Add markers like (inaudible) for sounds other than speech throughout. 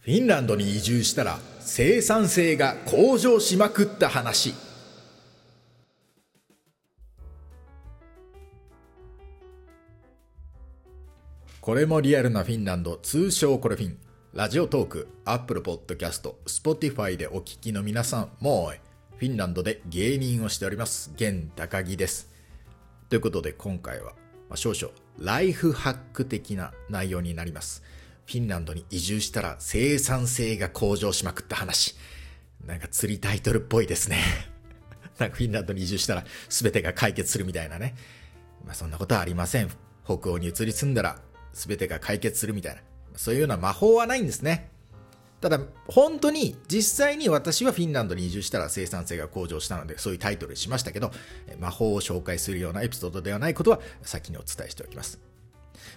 フィンランドに移住したら生産性が向上しまくった話。これもリアルなフィンランド通称コレフィン。 Radiotalk、Apple Podcast、Spotify でお聞きの皆さん moi フィンランドで芸人をしております。現高木です。ということで今回は、まあ、少々ライフハック的な内容になります。フィンランドに移住したら生産性が向上しまくった話。なんか釣りタイトルっぽいですね。(laughs) なんかフィンランドに移住したら全てが解決するみたいなね。まあそんなことはありません。北欧に移り住んだら全てが解決するみたいな。そういうような魔法はないんですね。ただ、本当に実際に私はフィンランドに移住したら生産性が向上したので、そういうタイトルにしましたけど、魔法を紹介するようなエピソードではないことは先にお伝えしておきます。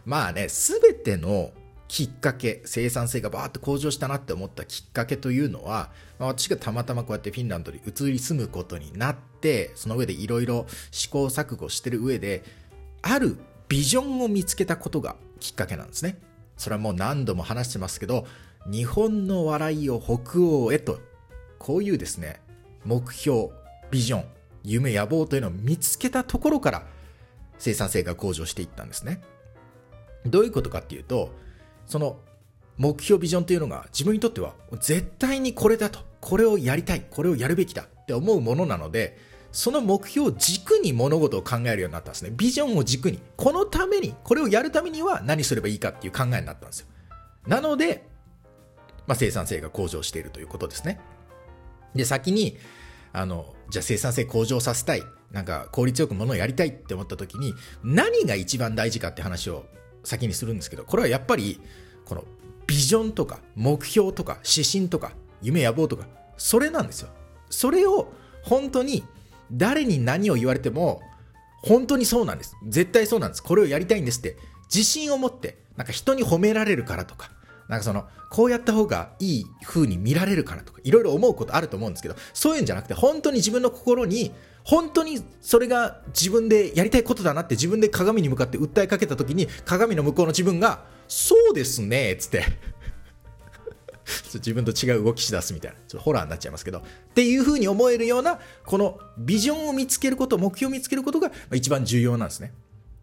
まあね、すべてのきっかけ、生産性がバーッと向上したなって思ったきっかけというのは、まあ、私がたまたまこうやってフィンランドに移り住むことになって、その上でいろいろ試行錯誤してる上で、あるビジョンを見つけたことがきっかけなんですね。それはもう何度も話してますけど、日本の笑いを北欧へと、こういうですね、目標、ビジョン、夢、野望というのを見つけたところから生産性が向上していったんですね。どういうことかっていうと、その目標ビジョンというのが自分にとっては絶対にこれだと、これをやりたい、これをやるべきだって思うものなので、その目標を軸に物事を考えるようになったんですね。ビジョンを軸に。このために、これをやるためには何すればいいかっていう考えになったんですよ。なので、まあ、生産性が向上しているということですね。で、先に、あの、じゃあ生産性向上させたい。なんか効率よくものをやりたいって思った時に、何が一番大事かって話を先にするんですけど、これはやっぱり、このビジョンとか目標とか指針とか夢野望とか、それなんですよ。それを本当に誰に何を言われても、本当にそうなんです。絶対そうなんです。これをやりたいんですって、自信を持って、なんか人に褒められるからとか、なんかその、こうやった方がいい風に見られるからとか、いろいろ思うことあると思うんですけど、そういうんじゃなくて、本当に自分の心に、本当にそれが自分でやりたいことだなって自分で鏡に向かって訴えかけた時に、鏡の向こうの自分が、そうですね、つって。(laughs) 自分と違う動きしだすみたいな、ちょっとホラーになっちゃいますけど、っていう風に思えるような、このビジョンを見つけること、目標を見つけることが一番重要なんですね。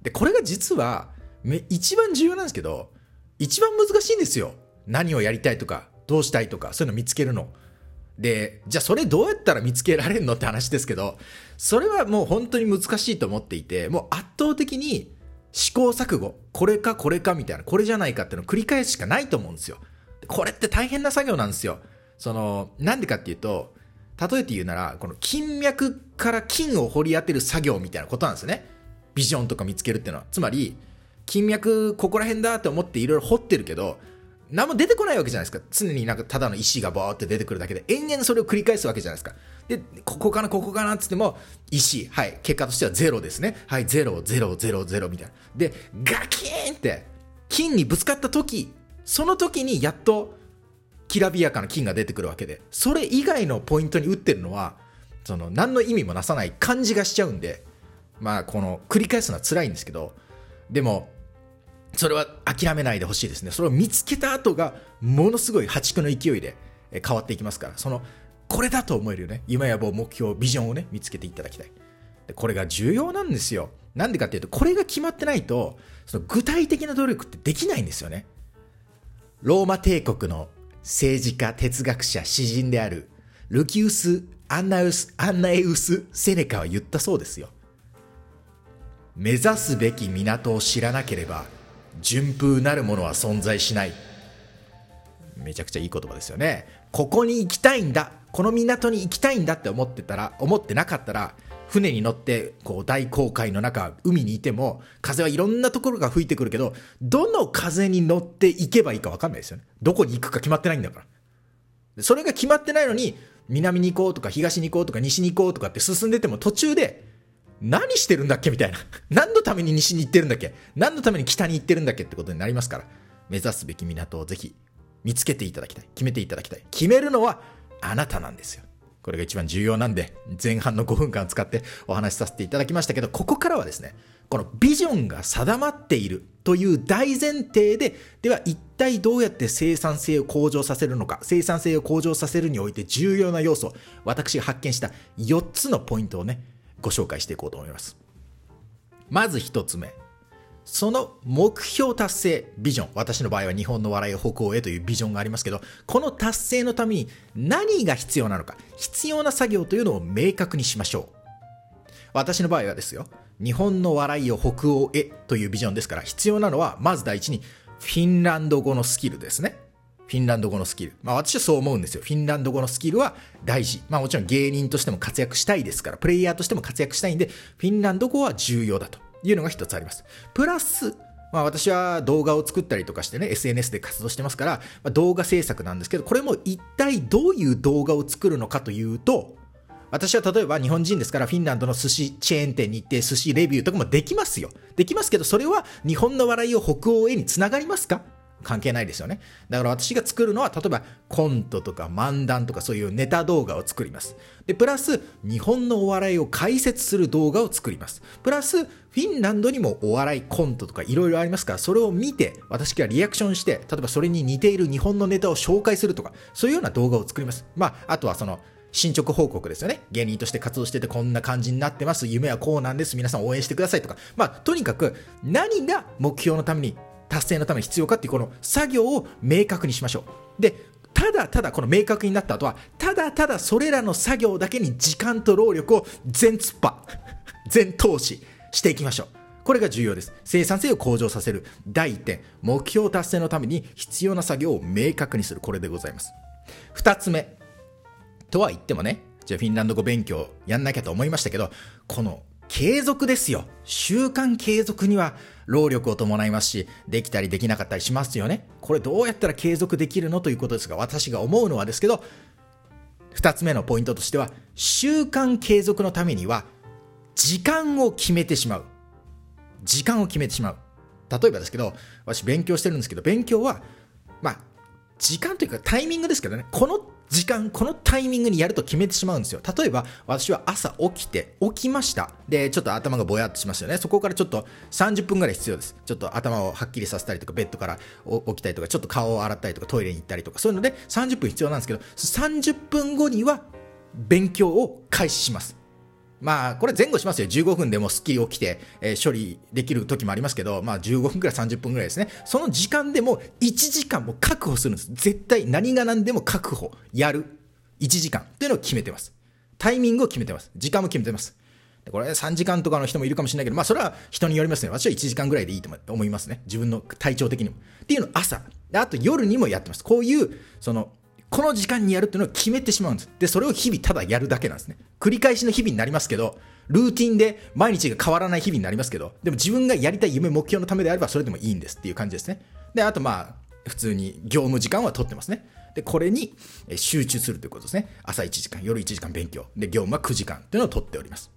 で、これが実は、一番重要なんですけど、一番難しいんですよ。何をやりたいとか、どうしたいとか、そういうの見つけるの。で、じゃあそれどうやったら見つけられるのって話ですけど、それはもう本当に難しいと思っていて、もう圧倒的に試行錯誤、これかこれかみたいな、これじゃないかっていうのを繰り返すしかないと思うんですよ。これって大変な作業なんですよ。その、なんでかっていうと、例えて言うなら、この筋脈から筋を掘り当てる作業みたいなことなんですよね。ビジョンとか見つけるっていうのは。つまり、筋脈ここら辺だって思っていろいろ掘ってるけど、何も出てこないわけじゃないですか。常になんかただの石がバーって出てくるだけで、延々それを繰り返すわけじゃないですか。で、ここかな、ここかなってっても、石、はい、結果としてはゼロですね。はい、ゼロ、ゼロ、ゼロ、ゼロみたいな。で、ガキーンって、金にぶつかった時、その時にやっと、きらびやかな金が出てくるわけで、それ以外のポイントに打ってるのは、その、何の意味もなさない感じがしちゃうんで、まあ、この、繰り返すのは辛いんですけど、でも、それは諦めないでほしいですね。それを見つけた後が、ものすごい破竹の勢いで変わっていきますから、その、これだと思えるよね、夢や望、目標、ビジョンをね、見つけていただきたい。でこれが重要なんですよ。なんでかっていうと、これが決まってないと、その具体的な努力ってできないんですよね。ローマ帝国の政治家、哲学者、詩人である、ルキウス・アンナウス・アンナエウス・セネカは言ったそうですよ。目指すべき港を知らなければ、順風なるものは存在しない。めちゃくちゃいい言葉ですよね。ここに行きたいんだ。この港に行きたいんだって思ってたら、思ってなかったら、船に乗ってこう大航海の中海にいても風はいろんなところが吹いてくるけどどの風に乗っていけばいいか分かんないですよねどこに行くか決まってないんだからそれが決まってないのに南に行こうとか東に行こうとか西に行こうとかって進んでても途中で何してるんだっけみたいな。(laughs) 何のために西に行ってるんだっけ何のために北に行ってるんだっけってことになりますから、目指すべき港をぜひ見つけていただきたい。決めていただきたい。決めるのはあなたなんですよ。これが一番重要なんで、前半の5分間使ってお話しさせていただきましたけど、ここからはですね、このビジョンが定まっているという大前提で、では一体どうやって生産性を向上させるのか、生産性を向上させるにおいて重要な要素、私が発見した4つのポイントをね、ご紹介していこうと思います。まず1つ目。その目標達成、ビジョン、私の場合は日本の笑いを北欧へというビジョンがありますけど、この達成のために何が必要なのか、必要な作業というのを明確にしましょう。私の場合はですよ、日本の笑いを北欧へというビジョンですから、必要なのは、まず第一に、フィンランド語のスキルですね。フィンランド語のスキル。まあ私はそう思うんですよ。フィンランド語のスキルは大事。まあもちろん芸人としても活躍したいですから、プレイヤーとしても活躍したいんで、フィンランド語は重要だと。いうのが一つあります。プラス、まあ、私は動画を作ったりとかしてね、SNS で活動してますから、まあ、動画制作なんですけど、これも一体どういう動画を作るのかというと、私は例えば日本人ですからフィンランドの寿司チェーン店に行って寿司レビューとかもできますよ。できますけど、それは日本の笑いを北欧へにつながりますか？関係ないですよね。だから私が作るのは、例えばコントとか漫談とかそういうネタ動画を作ります。で、プラス日本のお笑いを解説する動画を作ります。プラスフィンランドにもお笑いコントとかいろいろありますから、それを見て私がリアクションして、例えばそれに似ている日本のネタを紹介するとか、そういうような動画を作ります。まあ、あとはその、進捗報告ですよね。芸人として活動しててこんな感じになってます。夢はこうなんです。皆さん応援してくださいとか。まあ、とにかく何が目標のために達成のために必要かっていうこの作業を明確にしましょう。で、ただただこの明確になった後は、ただただそれらの作業だけに時間と労力を全突破、(laughs) 全投資していきましょう。これが重要です。生産性を向上させる第1点、目標達成のために必要な作業を明確にする。これでございます。2つ目。とは言ってもね、じゃあフィンランド語勉強やんなきゃと思いましたけど、この継続ですよ。習慣継続には労力を伴いますし、できたりできなかったりしますよね。これどうやったら継続できるのということですが、私が思うのはですけど、二つ目のポイントとしては、習慣継続のためには、時間を決めてしまう。時間を決めてしまう。例えばですけど、私勉強してるんですけど、勉強は、まあ、時間というかタイミングですけどね、この時間、このタイミングにやると決めてしまうんですよ。例えば、私は朝起きて、起きました。で、ちょっと頭がぼやっとしますよね。そこからちょっと30分ぐらい必要です。ちょっと頭をはっきりさせたりとか、ベッドから起きたりとか、ちょっと顔を洗ったりとか、トイレに行ったりとか、そういうので30分必要なんですけど、30分後には勉強を開始します。まあ、これ前後しますよ。15分でもスッキリ起きて、えー、処理できる時もありますけど、まあ15分くらい30分くらいですね。その時間でも1時間も確保するんです。絶対何が何でも確保、やる。1時間っていうのを決めてます。タイミングを決めてます。時間も決めてます。これ3時間とかの人もいるかもしれないけど、まあそれは人によりますね。私は1時間ぐらいでいいと思いますね。自分の体調的にも。っていうのを朝。あと夜にもやってます。こういう、その、この時間にやるっていうのを決めてしまうんです。で、それを日々ただやるだけなんですね。繰り返しの日々になりますけど、ルーティンで毎日が変わらない日々になりますけど、でも自分がやりたい夢、目標のためであればそれでもいいんですっていう感じですね。で、あとまあ、普通に業務時間は取ってますね。で、これに集中するということですね。朝1時間、夜1時間勉強。で、業務は9時間というのを取っております。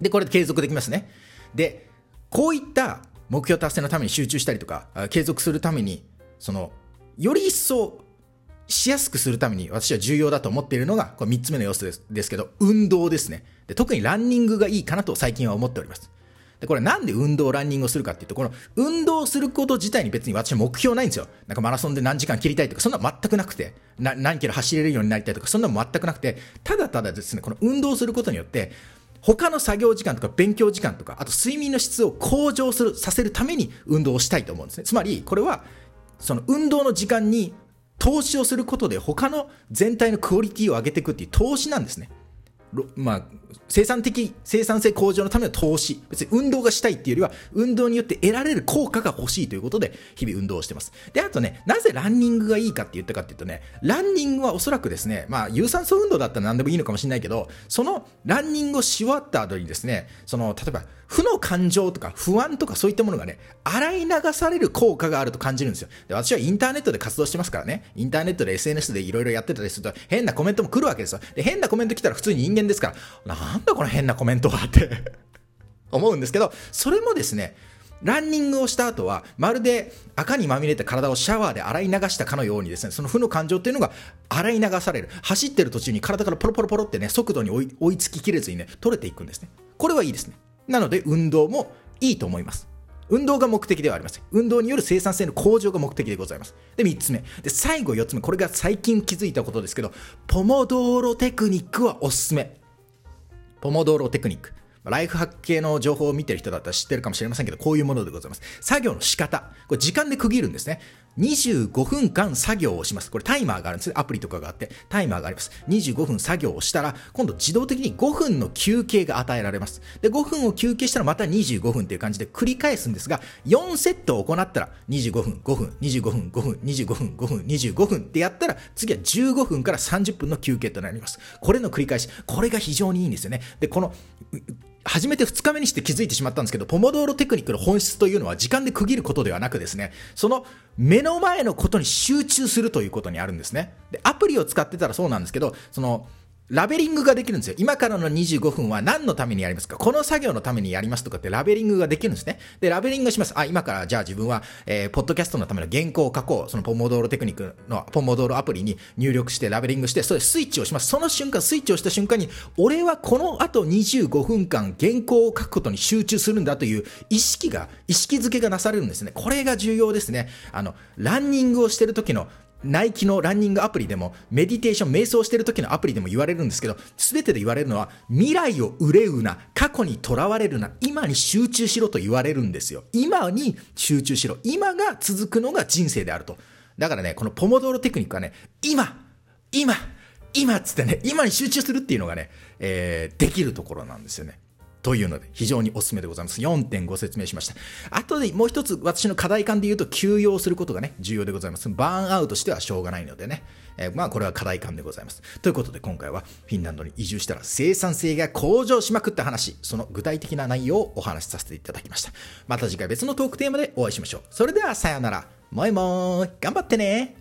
で、これで継続できますね。で、こういった目標達成のために集中したりとか、継続するために、その、より一層しやすくするために私は重要だと思っているのが、これ3つ目の要素ですですけど、運動ですねで。特にランニングがいいかなと最近は思っております。で、これなんで運動、ランニングをするかっていうと、この運動すること自体に別に私は目標ないんですよ。なんかマラソンで何時間切りたいとか、そんな全くなくて、な何キロ走れるようになりたいとか、そんなの全くなくて、ただただですね、この運動することによって、他の作業時間とか勉強時間とか、あと睡眠の質を向上する、させるために運動をしたいと思うんですね。つまり、これは、その運動の時間に投資をすることで他の全体のクオリティを上げていくっていう投資なんですね。まあ、生産的、生産性向上のための投資。別に運動がしたいっていうよりは、運動によって得られる効果が欲しいということで、日々運動をしてます。で、あとね、なぜランニングがいいかって言ったかっていうとね、ランニングはおそらくですね、まあ、有酸素運動だったら何でもいいのかもしれないけど、そのランニングをし終わった後にですね、その、例えば、負の感情とか不安とかそういったものがね、洗い流される効果があると感じるんですよ。で、私はインターネットで活動してますからね、インターネットで SNS でいろいろやってたりすると、変なコメントも来るわけですよ。で、変なコメント来たら普通に人間ですから、なんだこの変なコメントはって (laughs) 思うんですけど、それもですね、ランニングをした後は、まるで赤にまみれた体をシャワーで洗い流したかのようにですね、その負の感情っていうのが洗い流される。走ってる途中に体からポロポロポロってね、速度に追いつききれずにね、取れていくんですね。これはいいですね。なので、運動もいいと思います。運動が目的ではありません。運動による生産性の向上が目的でございます。で、3つ目。で、最後4つ目。これが最近気づいたことですけど、ポモドーロテクニックはおすすめ。ポモドーロテクニック。ライフハック系の情報を見てる人だったら知ってるかもしれませんけど、こういうものでございます。作業の仕方。これ時間で区切るんですね。25分間作業をします。これタイマーがあるんです。アプリとかがあって、タイマーがあります。25分作業をしたら、今度自動的に5分の休憩が与えられます。で、5分を休憩したらまた25分っていう感じで繰り返すんですが、4セットを行ったら、25分、5分、25分、5分、25分、5分、25分ってやったら、次は15分から30分の休憩となります。これの繰り返し。これが非常にいいんですよね。で、この、初めて2日目にして気づいてしまったんですけど、ポモドーロテクニックの本質というのは時間で区切ることではなくですね、その目の前のことに集中するということにあるんですね。で、アプリを使ってたらそうなんですけど、その、ラベリングができるんですよ。今からの25分は何のためにやりますか？この作業のためにやりますとかってラベリングができるんですね。で、ラベリングします。あ、今からじゃあ自分は、えー、ポッドキャストのための原稿を書こう。そのポモドーロテクニックのポモドーロアプリに入力してラベリングして、それスイッチをします。その瞬間、スイッチをした瞬間に、俺はこの後25分間原稿を書くことに集中するんだという意識が、意識づけがなされるんですね。これが重要ですね。あの、ランニングをしてる時のナイキのランニングアプリでも、メディテーション、瞑想してる時のアプリでも言われるんですけど、すべてで言われるのは、未来を憂うな、過去にとらわれるな、今に集中しろと言われるんですよ。今に集中しろ。今が続くのが人生であると。だからね、このポモドーロテクニックはね、今、今、今っつってね、今に集中するっていうのがね、えー、できるところなんですよね。というので、非常におすすめでございます。4.5説明しました。あとでもう一つ、私の課題感で言うと、休養することがね、重要でございます。バーンアウトしてはしょうがないのでね。えー、まあ、これは課題感でございます。ということで、今回はフィンランドに移住したら生産性が向上しまくった話、その具体的な内容をお話しさせていただきました。また次回別のトークテーマでお会いしましょう。それでは、さようなら。もいもーい。頑張ってね